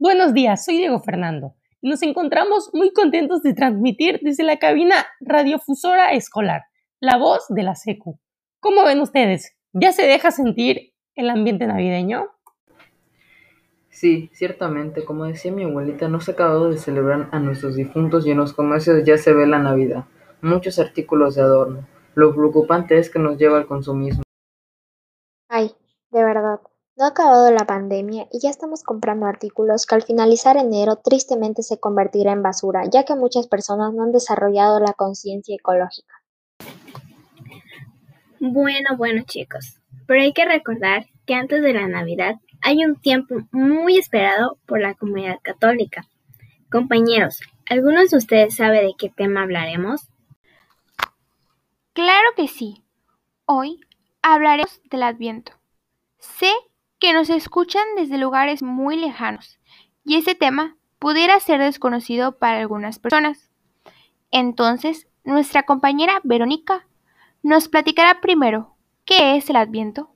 Buenos días, soy Diego Fernando nos encontramos muy contentos de transmitir desde la cabina radiofusora escolar, la voz de la SECU. ¿Cómo ven ustedes? ¿Ya se deja sentir el ambiente navideño? Sí, ciertamente, como decía mi abuelita, no se ha acabado de celebrar a nuestros difuntos y en los comercios ya se ve la Navidad, muchos artículos de adorno. Lo preocupante es que nos lleva al consumismo. No ha acabado la pandemia y ya estamos comprando artículos que al finalizar enero tristemente se convertirá en basura, ya que muchas personas no han desarrollado la conciencia ecológica. Bueno, bueno chicos, pero hay que recordar que antes de la Navidad hay un tiempo muy esperado por la comunidad católica. Compañeros, ¿algunos de ustedes saben de qué tema hablaremos? Claro que sí. Hoy hablaremos del Adviento. Sé que nos escuchan desde lugares muy lejanos y ese tema pudiera ser desconocido para algunas personas. Entonces, nuestra compañera Verónica nos platicará primero qué es el Adviento.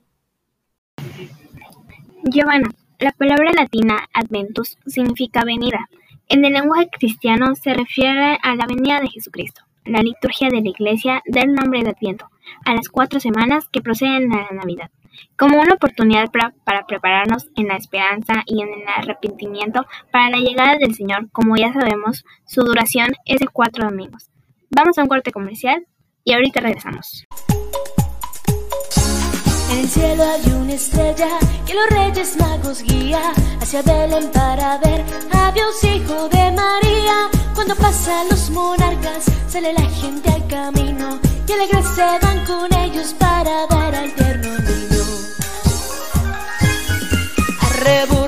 Giovanna, la palabra latina adventus significa venida. En el lenguaje cristiano se refiere a la venida de Jesucristo. La liturgia de la Iglesia da el nombre de Adviento a las cuatro semanas que proceden a la Navidad como una oportunidad para, prepararnos en la esperanza y en el arrepentimiento para la llegada del Señor. Como ya sabemos, su duración es de cuatro domingos. Vamos a un corte comercial y ahorita regresamos. En el cielo hay una estrella que los reyes magos guía hacia Belén para ver a Dios hijo de María. Cuando pasan los monarcas sale la gente al camino y alegres se van con ellos para dar al tierno niño. Arre burriquito,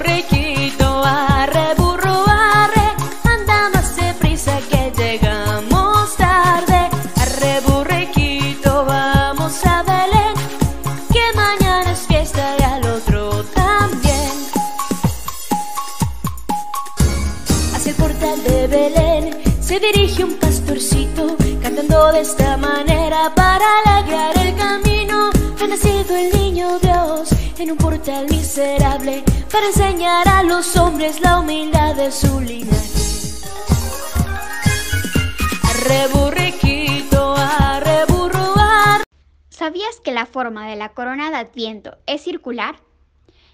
portal miserable para enseñar a los hombres la humildad de su linaje. Arre burriquito, arre burro, arre. ¿Sabías que la forma de la corona de Adviento es circular?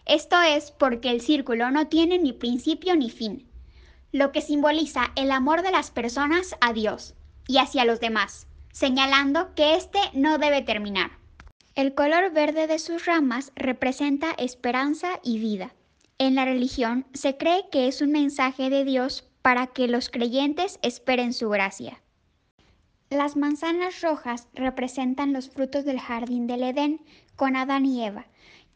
Esto es porque el círculo no tiene ni principio ni fin, lo que simboliza el amor de las personas a Dios y hacia los demás, señalando que éste no debe terminar. El color verde de sus ramas representa esperanza y vida. En la religión se cree que es un mensaje de Dios para que los creyentes esperen su gracia. Las manzanas rojas representan los frutos del jardín del Edén con Adán y Eva,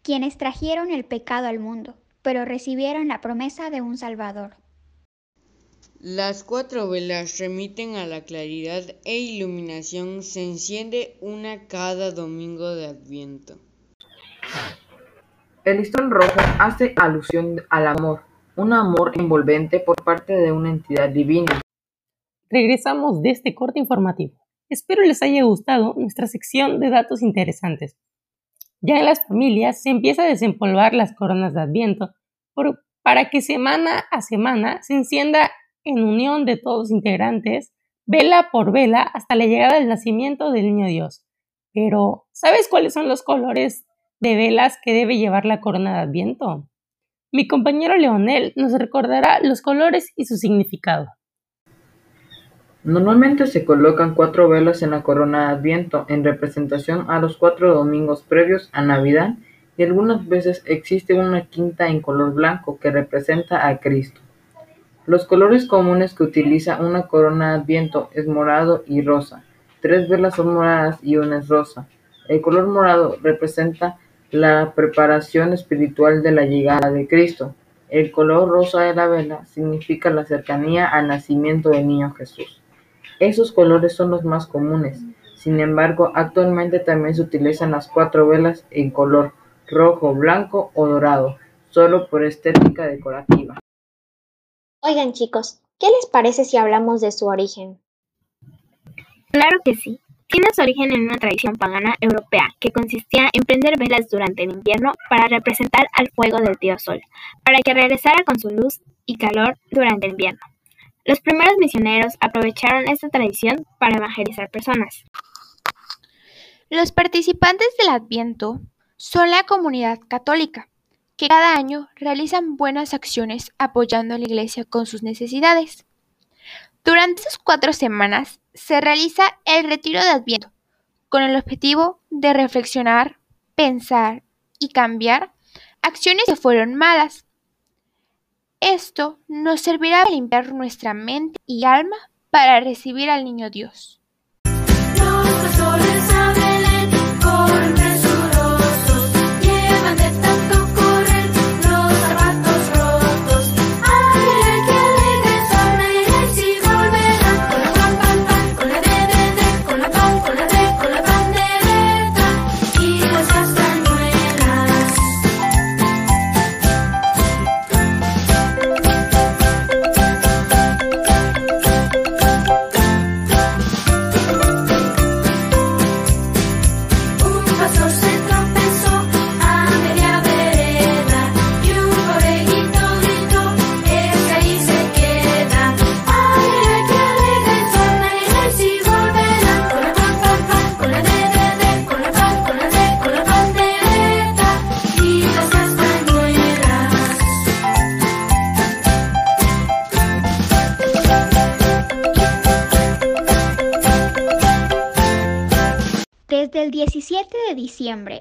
quienes trajeron el pecado al mundo, pero recibieron la promesa de un Salvador. Las cuatro velas remiten a la claridad e iluminación. Se enciende una cada domingo de Adviento. El listón rojo hace alusión al amor, un amor envolvente por parte de una entidad divina. Regresamos de este corte informativo. Espero les haya gustado nuestra sección de datos interesantes. Ya en las familias se empieza a desempolvar las coronas de Adviento por, para que semana a semana se encienda en unión de todos integrantes, vela por vela, hasta la llegada del nacimiento del niño Dios. Pero, ¿sabes cuáles son los colores de velas que debe llevar la corona de Adviento? Mi compañero Leonel nos recordará los colores y su significado. Normalmente se colocan cuatro velas en la corona de Adviento en representación a los cuatro domingos previos a Navidad y algunas veces existe una quinta en color blanco que representa a Cristo. Los colores comunes que utiliza una corona Adviento es morado y rosa. Tres velas son moradas y una es rosa. El color morado representa la preparación espiritual de la llegada de Cristo. El color rosa de la vela significa la cercanía al nacimiento del niño Jesús. Esos colores son los más comunes. Sin embargo, actualmente también se utilizan las cuatro velas en color rojo, blanco o dorado, solo por estética decorativa. Oigan chicos, ¿qué les parece si hablamos de su origen? Claro que sí. tiene su origen en una tradición pagana europea que consistía en prender velas durante el invierno para representar al fuego del dios sol, para que regresara con su luz y calor durante el invierno. Los primeros misioneros aprovecharon esta tradición para evangelizar personas. Los participantes del Adviento son la comunidad católica, que cada año realizan buenas acciones apoyando a la Iglesia con sus necesidades. Durante esas cuatro semanas se realiza el retiro de Adviento, con el objetivo de reflexionar, pensar y cambiar acciones que fueron malas. Esto nos servirá para limpiar nuestra mente y alma para recibir al niño Dios.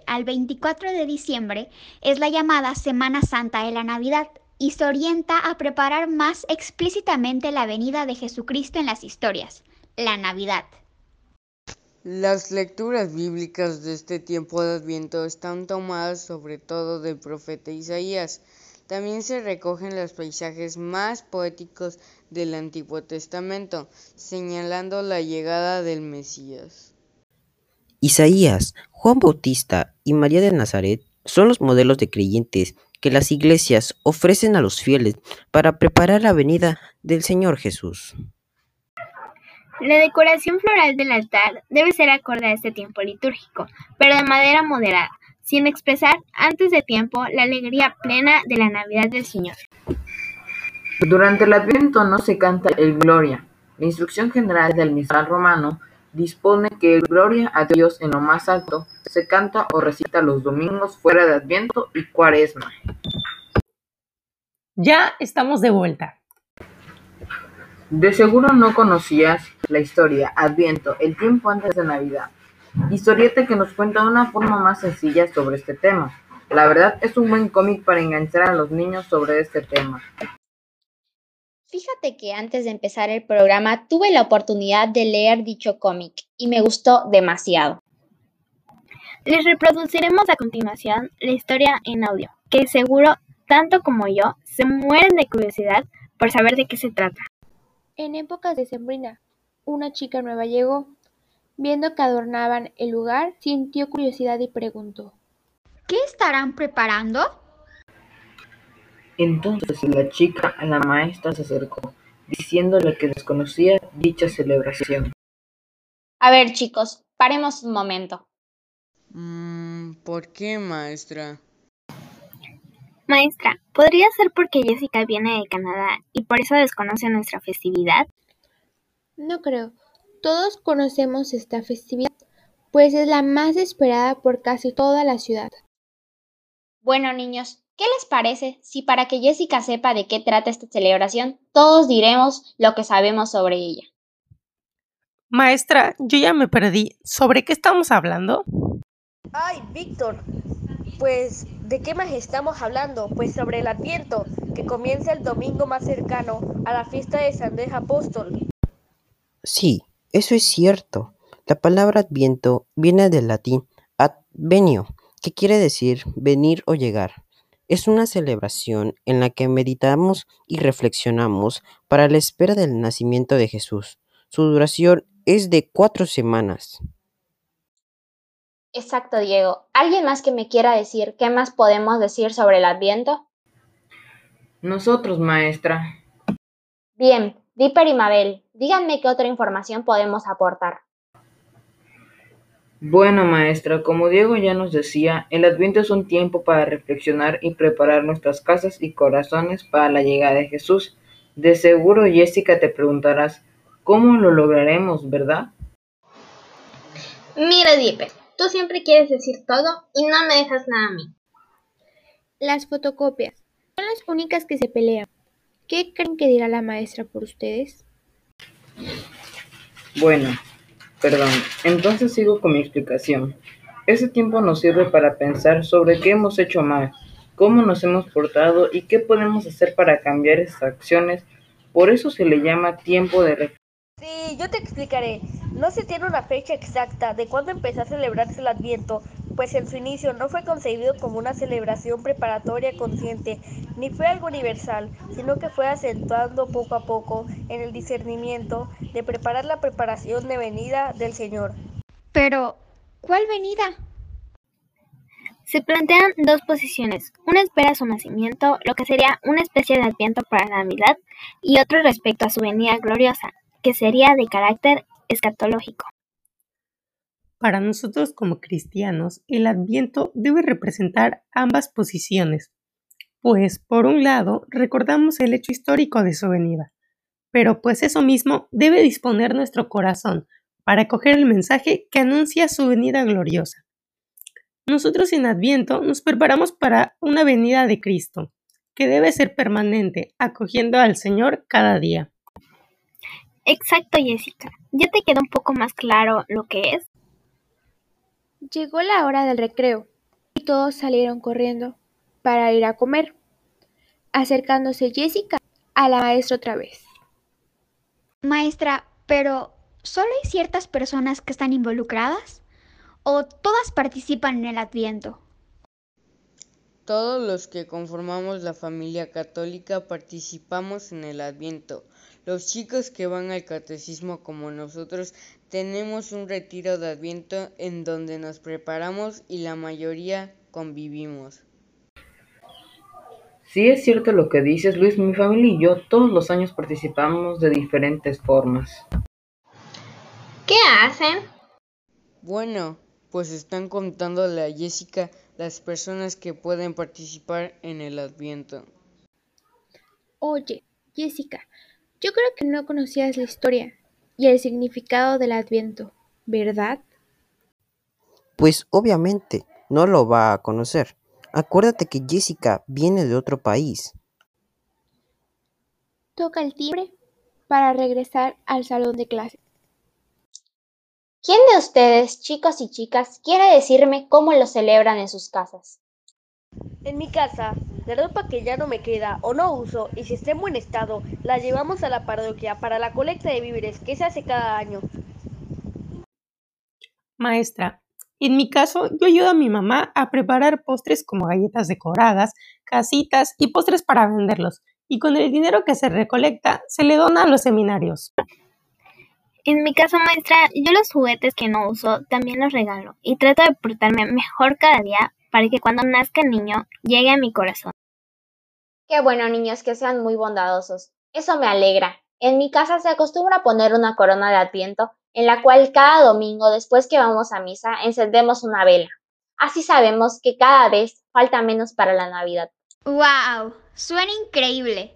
Al 24 de diciembre es la llamada Semana Santa de la Navidad y se orienta a preparar más explícitamente la venida de Jesucristo en las historias, la Navidad. Las lecturas bíblicas de este tiempo de Adviento están tomadas sobre todo del profeta Isaías. También se recogen los paisajes más poéticos del Antiguo Testamento, señalando la llegada del Mesías. Isaías, Juan Bautista y María de Nazaret son los modelos de creyentes que las iglesias ofrecen a los fieles para preparar la venida del Señor Jesús. La decoración floral del altar debe ser acorde a este tiempo litúrgico, pero de madera moderada, sin expresar antes de tiempo la alegría plena de la Navidad del Señor. Durante el Adviento no se canta el Gloria. La instrucción general del misal romano dispone que el Gloria a Dios en lo más alto se canta o recita los domingos fuera de Adviento y Cuaresma. Ya estamos de vuelta. De seguro no conocías la historia Adviento, el tiempo antes de Navidad. Historieta que nos cuenta de una forma más sencilla sobre este tema. La verdad es un buen cómic para enganchar a los niños sobre este tema. Fíjate que antes de empezar el programa tuve la oportunidad de leer dicho cómic y me gustó demasiado. Les reproduciremos a continuación la historia en audio, que seguro, tanto como yo, se mueren de curiosidad por saber de qué se trata. En épocas de sembrina, una chica nueva llegó. Viendo que adornaban el lugar, sintió curiosidad y preguntó. ¿Qué estarán preparando? Entonces la chica a la maestra se acercó, diciéndole que desconocía dicha celebración. A ver, chicos, paremos un momento. Mm, ¿Por qué, maestra? Maestra, ¿podría ser porque Jessica viene de Canadá y por eso desconoce nuestra festividad? No creo. Todos conocemos esta festividad, pues es la más esperada por casi toda la ciudad. Bueno, niños, ¿qué les parece si para que Jessica sepa de qué trata esta celebración, todos diremos lo que sabemos sobre ella? Maestra, yo ya me perdí. ¿Sobre qué estamos hablando? Ay, Víctor, pues, ¿de qué más estamos hablando? Pues sobre el Adviento, que comienza el domingo más cercano a la fiesta de San Andrés Apóstol. Sí, eso es cierto. La palabra adviento viene del latín advenio, que quiere decir venir o llegar. Es una celebración en la que meditamos y reflexionamos para la espera del nacimiento de Jesús. Su duración es de cuatro semanas. Exacto, Diego. ¿Alguien más que me quiera decir qué más podemos decir sobre el Adviento? Nosotros, maestra. Bien, Dipper y Mabel, díganme qué otra información podemos aportar. Bueno, maestra, como Diego ya nos decía, el Adviento es un tiempo para reflexionar y preparar nuestras casas y corazones para la llegada de Jesús. De seguro, Jessica, te preguntarás, ¿cómo lo lograremos, verdad? Mira, Diepe, tú siempre quieres decir todo y no me dejas nada a mí. Las fotocopias son las únicas que se pelean. ¿Qué creen que dirá la maestra por ustedes? Bueno, perdón, entonces sigo con mi explicación. Ese tiempo nos sirve para pensar sobre qué hemos hecho mal, cómo nos hemos portado y qué podemos hacer para cambiar esas acciones. Por eso se le llama tiempo de reflexión. Sí, yo te explicaré. No se tiene una fecha exacta de cuándo empezó a celebrarse el Adviento, pues en su inicio no fue concebido como una celebración preparatoria consciente, ni fue algo universal, sino que fue acentuando poco a poco en el discernimiento de preparar la preparación de venida del Señor. Pero, ¿cuál venida? Se plantean dos posiciones. Una espera su nacimiento, lo que sería una especie de adviento para la Navidad, y otro respecto a su venida gloriosa, que sería de carácter escatológico. Para nosotros como cristianos, el adviento debe representar ambas posiciones, pues por un lado recordamos el hecho histórico de su venida, pero pues eso mismo debe disponer nuestro corazón para acoger el mensaje que anuncia su venida gloriosa. Nosotros en Adviento nos preparamos para una venida de Cristo, que debe ser permanente, acogiendo al Señor cada día. Exacto, Jessica. ¿Ya te quedó un poco más claro lo que es? Llegó la hora del recreo y todos salieron corriendo para ir a comer, acercándose Jessica a la maestra otra vez. Maestra, pero ¿solo hay ciertas personas que están involucradas? ¿O todas participan en el Adviento? Todos los que conformamos la familia católica participamos en el Adviento. Los chicos que van al catecismo como nosotros tenemos un retiro de Adviento en donde nos preparamos y la mayoría convivimos. Sí es cierto lo que dices, Luis. Mi familia y yo todos los años participamos de diferentes formas. ¿Qué hacen? Bueno, pues están contándole a Jessica las personas que pueden participar en el Adviento. Oye, Jessica, yo creo que no conocías la historia y el significado del Adviento, ¿verdad? Pues obviamente no lo va a conocer. Acuérdate que Jessica viene de otro país. Toca el timbre para regresar al salón de clases. ¿Quién de ustedes, chicos y chicas, quiere decirme cómo lo celebran en sus casas? En mi casa, la ropa que ya no me queda o no uso y si está en buen estado, la llevamos a la parroquia para la colecta de víveres que se hace cada año. Maestra, en mi caso, yo ayudo a mi mamá a preparar postres como galletas decoradas, casitas y postres para venderlos, y con el dinero que se recolecta se le dona a los seminarios. En mi caso, maestra, yo los juguetes que no uso también los regalo y trato de portarme mejor cada día para que cuando nazca el niño llegue a mi corazón. Qué bueno, niños, que sean muy bondadosos. Eso me alegra. En mi casa se acostumbra a poner una corona de adviento en la cual cada domingo después que vamos a misa encendemos una vela. Así sabemos que cada vez falta menos para la Navidad. ¡Wow! Suena increíble.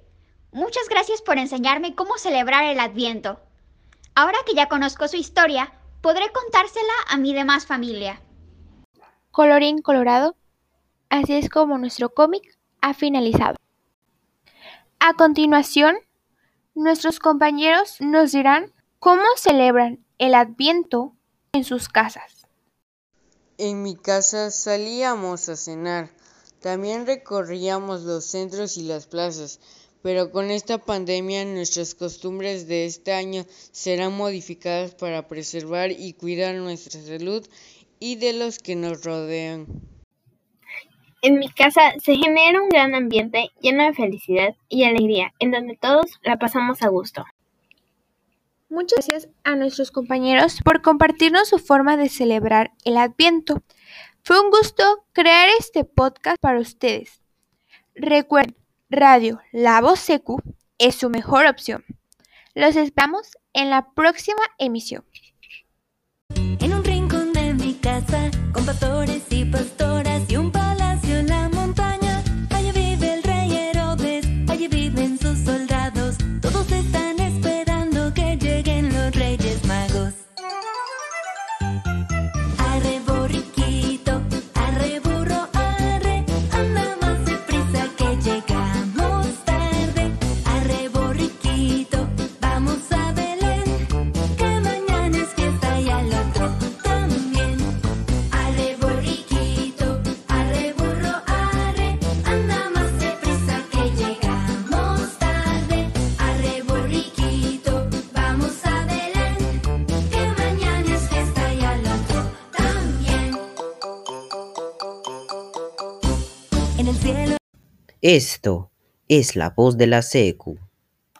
Muchas gracias por enseñarme cómo celebrar el Adviento. Ahora que ya conozco su historia, podré contársela a mi demás familia. Colorín colorado, así es como nuestro cómic ha finalizado. A continuación, nuestros compañeros nos dirán cómo celebran el Adviento en sus casas. En mi casa salíamos a cenar. También recorríamos los centros y las plazas, pero con esta pandemia nuestras costumbres de este año serán modificadas para preservar y cuidar nuestra salud y de los que nos rodean. En mi casa se genera un gran ambiente lleno de felicidad y alegría, en donde todos la pasamos a gusto. Muchas gracias a nuestros compañeros por compartirnos su forma de celebrar el Adviento. Fue un gusto crear este podcast para ustedes. Recuerden, Radio La Voz Secu es su mejor opción. Los esperamos en la próxima emisión. con pastores y pastores. Esto es la voz de la SECU.